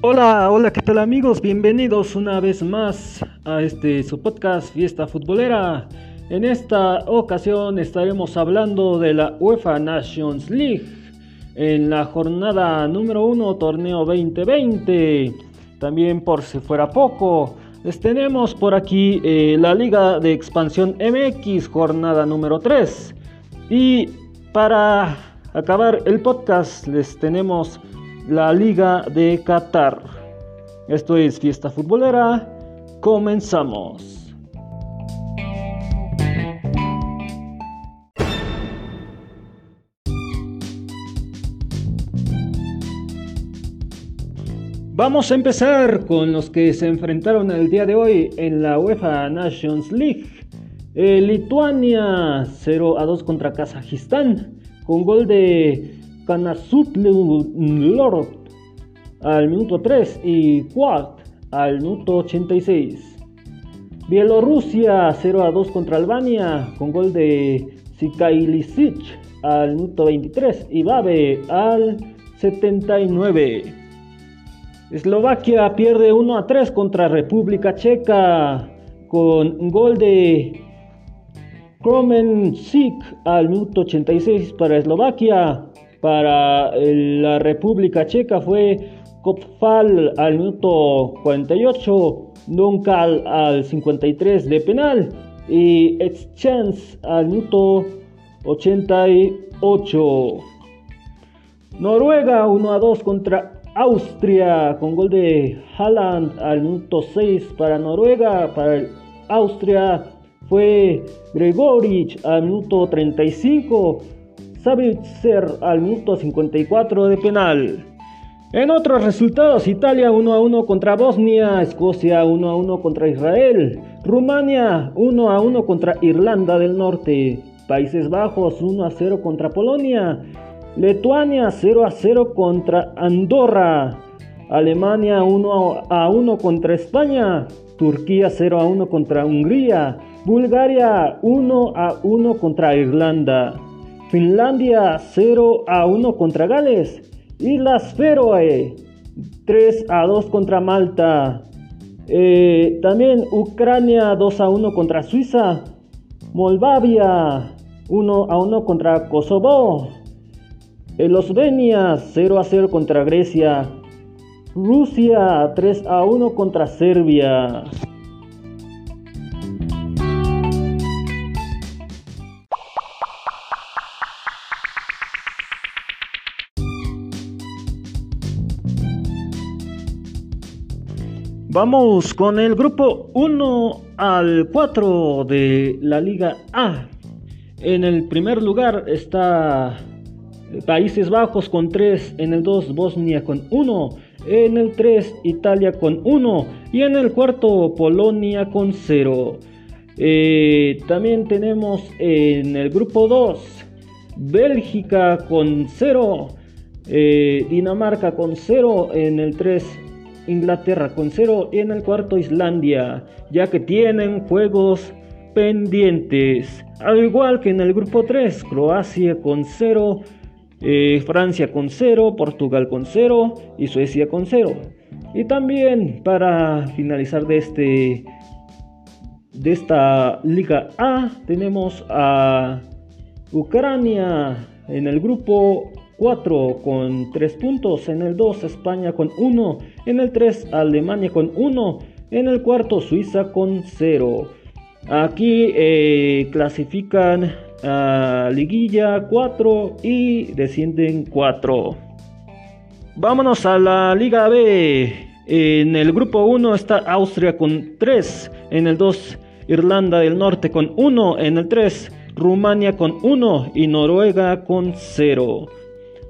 Hola, hola, ¿qué tal amigos? Bienvenidos una vez más a este su podcast Fiesta Futbolera. En esta ocasión estaremos hablando de la UEFA Nations League en la jornada número 1 torneo 2020. También por si fuera poco, les tenemos por aquí eh, la Liga de Expansión MX jornada número 3. Y para acabar el podcast les tenemos la Liga de Qatar. Esto es Fiesta Futbolera. Comenzamos. Vamos a empezar con los que se enfrentaron el día de hoy en la UEFA Nations League. Eh, Lituania 0 a 2 contra Kazajistán con gol de Lord al minuto 3 y Quad al minuto 86. Bielorrusia 0 a 2 contra Albania con gol de Sikailisic al minuto 23 y Babe al 79. Eslovaquia pierde 1 a 3 contra República Checa con gol de Kromen Sik al minuto 86 para Eslovaquia. Para la República Checa fue Kopfal al minuto 48, Dunkal al 53 de penal y Exchange al minuto 88. Noruega 1 a 2 contra Austria con gol de Haaland al minuto 6 para Noruega. Para Austria fue Gregorich al minuto 35 ser al minuto 54 de penal. En otros resultados, Italia 1 a 1 contra Bosnia, Escocia 1 a 1 contra Israel, Rumania 1 a 1 contra Irlanda del Norte, Países Bajos 1 a 0 contra Polonia, Lituania 0 a 0 contra Andorra, Alemania 1 a 1 contra España, Turquía 0 a 1 contra Hungría, Bulgaria 1 a 1 contra Irlanda. Finlandia 0 a 1 contra Gales. Islas Feroe 3 a 2 contra Malta. Eh, también Ucrania 2 a 1 contra Suiza. Moldavia 1 a 1 contra Kosovo. Eslovenia 0 a 0 contra Grecia. Rusia 3 a 1 contra Serbia. Vamos con el grupo 1 al 4 de la Liga A. En el primer lugar está Países Bajos con 3, en el 2 Bosnia con 1, en el 3 Italia con 1 y en el cuarto Polonia con 0. Eh, también tenemos en el grupo 2 Bélgica con 0, eh, Dinamarca con 0, en el 3 Inglaterra con 0 y en el cuarto Islandia, ya que tienen juegos pendientes. Al igual que en el grupo 3, Croacia con 0, eh, Francia con 0, Portugal con 0 y Suecia con 0. Y también para finalizar de este de esta Liga A tenemos a Ucrania en el grupo 4 con 3 puntos, en el 2 España con 1, en el 3 Alemania con 1, en el cuarto Suiza con 0. Aquí eh, clasifican a liguilla 4 y descienden 4. Vámonos a la Liga B. En el grupo 1 está Austria con 3, en el 2 Irlanda del Norte con 1, en el 3 Rumania con 1 y Noruega con 0.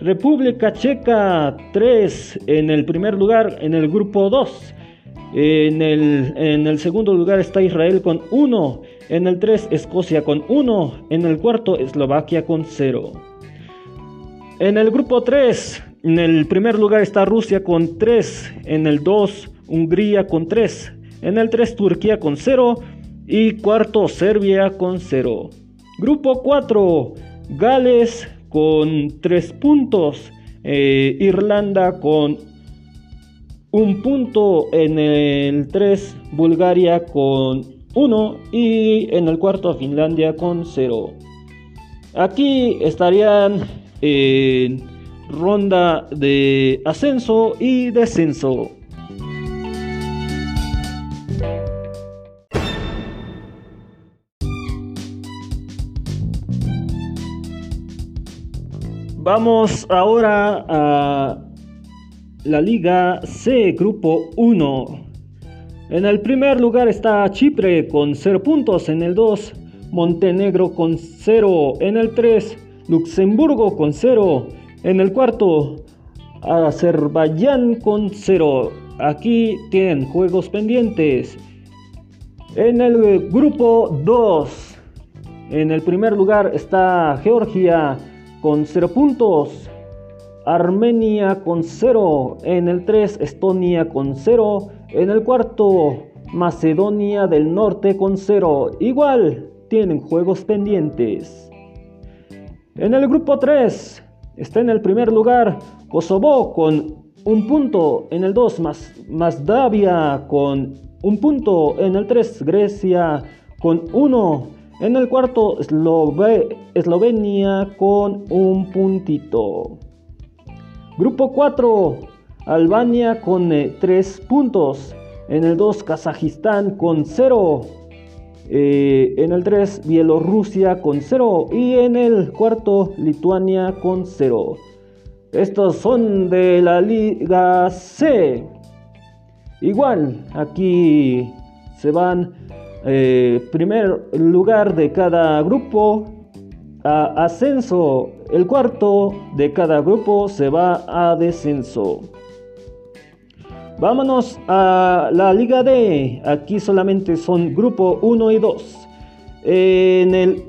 República Checa 3 en el primer lugar en el grupo 2. En el, en el segundo lugar está Israel con 1. En el 3 Escocia con 1. En el cuarto Eslovaquia con 0. En el grupo 3, en el primer lugar está Rusia con 3. En el 2 Hungría con 3. En el 3 Turquía con 0. Y cuarto Serbia con 0. Grupo 4 Gales con 3 puntos. Eh, Irlanda con un punto. En el 3 Bulgaria con 1 y en el cuarto Finlandia con 0. Aquí estarían en ronda de ascenso y descenso. Vamos ahora a la Liga C, Grupo 1. En el primer lugar está Chipre con 0 puntos, en el 2 Montenegro con 0, en el 3 Luxemburgo con 0, en el cuarto Azerbaiyán con 0. Aquí tienen juegos pendientes. En el grupo 2, en el primer lugar está Georgia con 0 puntos. Armenia con 0. En el 3 Estonia con 0. En el cuarto Macedonia del Norte con 0. Igual tienen juegos pendientes. En el grupo 3 está en el primer lugar Kosovo con un punto. En el 2 Moldavia con un punto. En el 3 Grecia con 1. En el cuarto, Eslovenia con un puntito. Grupo 4, Albania con 3 eh, puntos. En el 2, Kazajistán con 0. Eh, en el 3, Bielorrusia con 0. Y en el cuarto, Lituania con 0. Estos son de la Liga C. Igual, aquí se van eh, primer lugar de cada grupo a ascenso. El cuarto de cada grupo se va a descenso. Vámonos a la Liga D. Aquí solamente son grupo 1 y 2. En el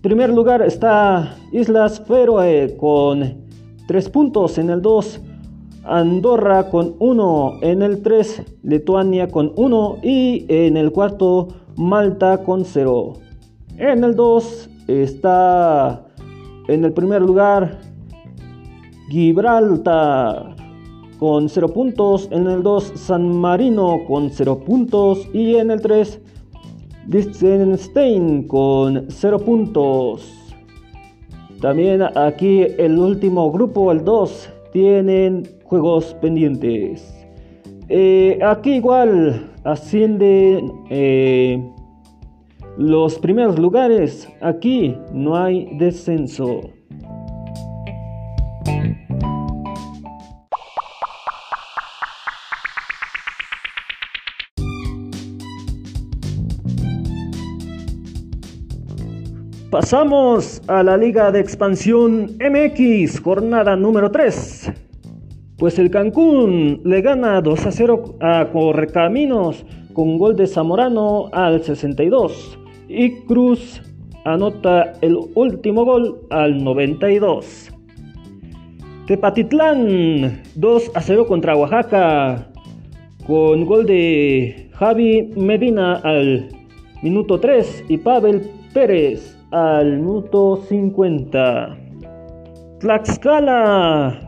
primer lugar está Islas Feroe con 3 puntos. En el 2 Andorra con 1, en el 3 Lituania con 1 y en el cuarto Malta con 0. En el 2 está en el primer lugar Gibraltar con 0 puntos, en el 2 San Marino con 0 puntos y en el 3 Liechtenstein con 0 puntos. También aquí el último grupo, el 2, tienen juegos pendientes. Eh, aquí igual ascienden eh, los primeros lugares. Aquí no hay descenso. Pasamos a la Liga de Expansión MX, jornada número 3. Pues el Cancún le gana 2 a 0 a Correcaminos con gol de Zamorano al 62 y Cruz anota el último gol al 92. Tepatitlán 2 a 0 contra Oaxaca con gol de Javi Medina al minuto 3 y Pavel Pérez al minuto 50. Tlaxcala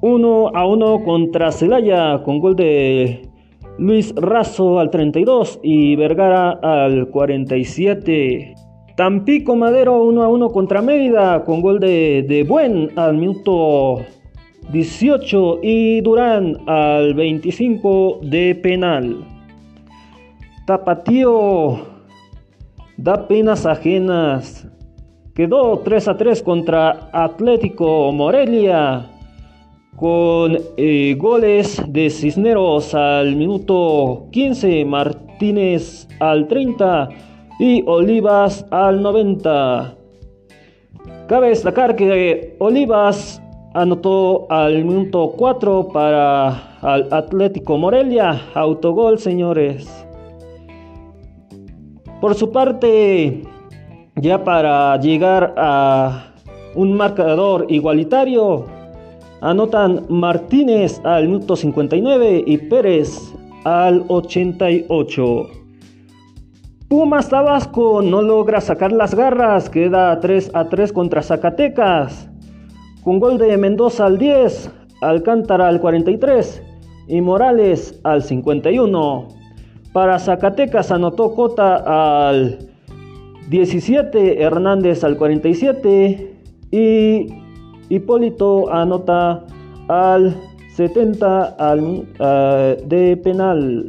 1 a 1 contra Celaya con gol de Luis Razo al 32 y Vergara al 47. Tampico Madero 1 a 1 contra Mérida con gol de, de Buen al minuto 18 y Durán al 25 de penal. Tapatío da penas ajenas. Quedó 3 a 3 contra Atlético Morelia con eh, goles de Cisneros al minuto 15, Martínez al 30 y Olivas al 90. Cabe destacar que Olivas anotó al minuto 4 para al Atlético Morelia, autogol señores. Por su parte, ya para llegar a un marcador igualitario, Anotan Martínez al minuto 59 y Pérez al 88. Pumas Tabasco no logra sacar las garras, queda 3 a 3 contra Zacatecas. Con gol de Mendoza al 10, Alcántara al 43, y Morales al 51. Para Zacatecas anotó Cota al 17, Hernández al 47 y Hipólito anota al 70 eh, de penal.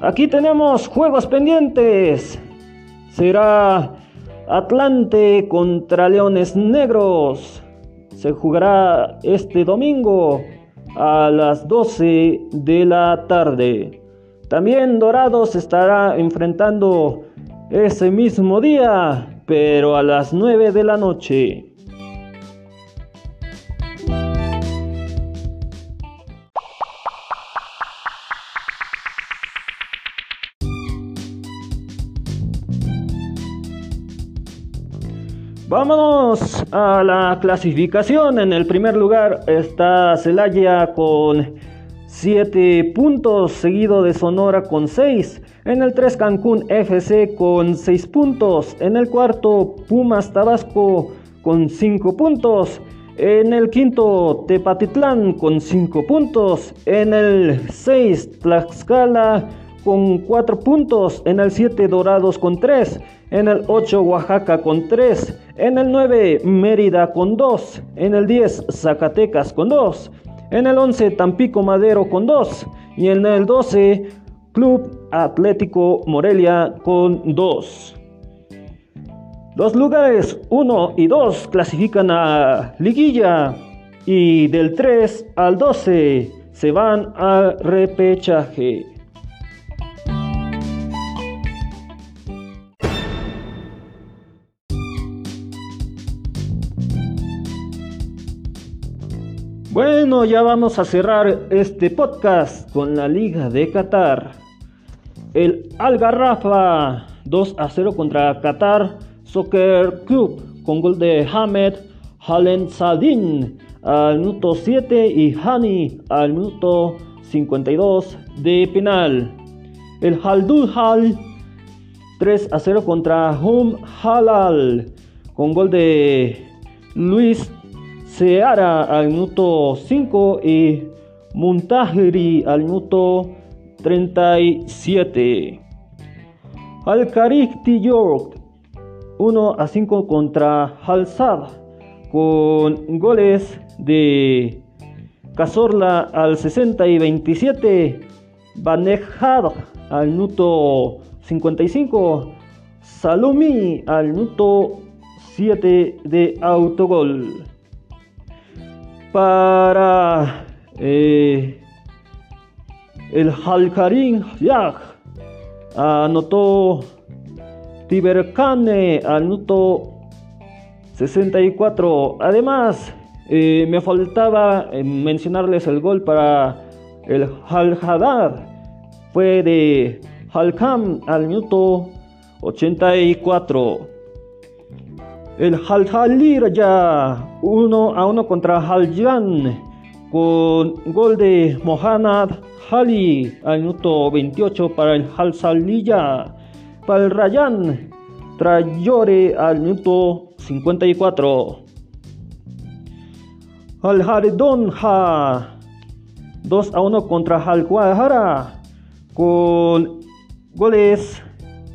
Aquí tenemos juegos pendientes. Será Atlante contra Leones Negros. Se jugará este domingo a las 12 de la tarde. También Dorados estará enfrentando ese mismo día, pero a las 9 de la noche. Vámonos a la clasificación. En el primer lugar está Celaya con 7 puntos, seguido de Sonora con 6. En el 3 Cancún FC con 6 puntos. En el cuarto Pumas Tabasco con 5 puntos. En el quinto Tepatitlán con 5 puntos. En el 6 Tlaxcala con 4 puntos. En el 7 Dorados con 3. En el 8 Oaxaca con 3. En el 9 Mérida con 2. En el 10 Zacatecas con 2. En el 11 Tampico Madero con 2. Y en el 12 Club Atlético Morelia con 2. Los lugares 1 y 2 clasifican a liguilla y del 3 al 12 se van al repechaje. Bueno, ya vamos a cerrar este podcast con la Liga de Qatar. El Algarrafa 2 a 0 contra Qatar Soccer Club con gol de Hamed Halen Sadin al minuto 7 y Hani al minuto 52 de penal. El Haldul Hal 3 a 0 contra Hum Halal con gol de Luis Seara al minuto 5 y Muntahiri al minuto 37. Al York 1 a 5 contra Halsad con goles de Cazorla al 60 y 27, Banejad al minuto 55, Salumi al minuto 7 de autogol para eh, el Halkarin Yag. Anotó Tiberkane al minuto 64. Además, eh, me faltaba eh, mencionarles el gol para el Al Fue de Halkam al minuto 84. El Halhalir ya 1 a 1 contra Haljan con gol de Mohamed Hali al minuto 28 para el Halsalilla. Para el Rayan Trayore al minuto 54. Al Haridonja 2 a 1 contra Al con goles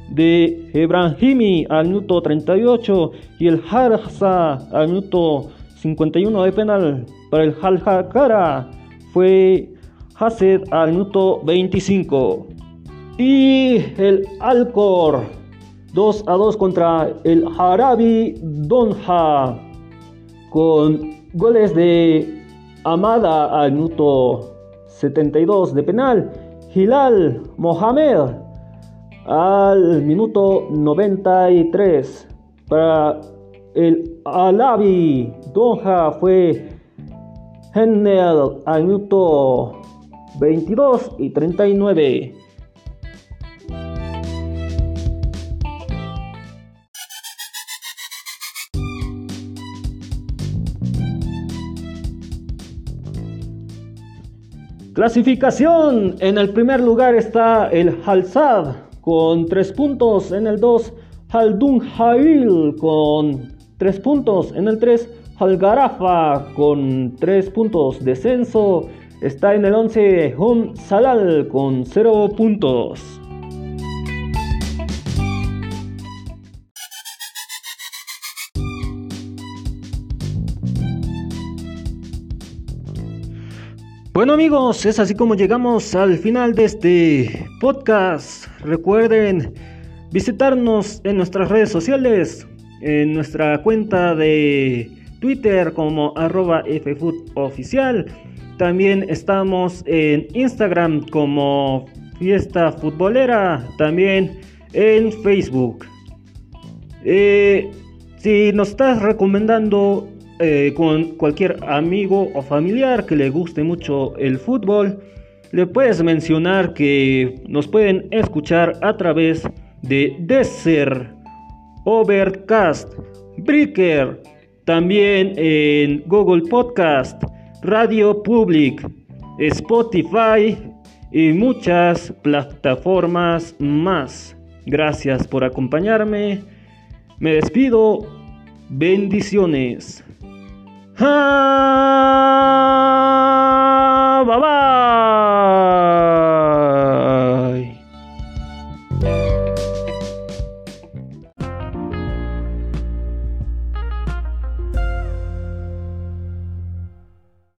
de Ibrahimi al minuto 38 y el Harza al minuto 51 de penal para el Haljakara fue Hased al minuto 25 y el Alcor 2 a 2 contra el Harabi Donja con goles de Amada al minuto 72 de penal Hilal Mohamed al minuto 93 para el Alabi Donja fue Hennel al minuto 22 y 39 Clasificación. En el primer lugar está el Halsad con 3 puntos. En el 2, Haldun Hail con 3 puntos. En el 3, Algarafa con 3 puntos. Descenso está en el 11 Hum Salal con 0 puntos. Bueno amigos, es así como llegamos al final de este podcast. Recuerden visitarnos en nuestras redes sociales, en nuestra cuenta de Twitter como arroba. También estamos en Instagram como Fiesta Futbolera, también en Facebook. Eh, si nos estás recomendando eh, con cualquier amigo o familiar que le guste mucho el fútbol, le puedes mencionar que nos pueden escuchar a través de Desert, Overcast, Breaker, también en Google Podcast, Radio Public, Spotify y muchas plataformas más. Gracias por acompañarme. Me despido. Bendiciones. Bye bye.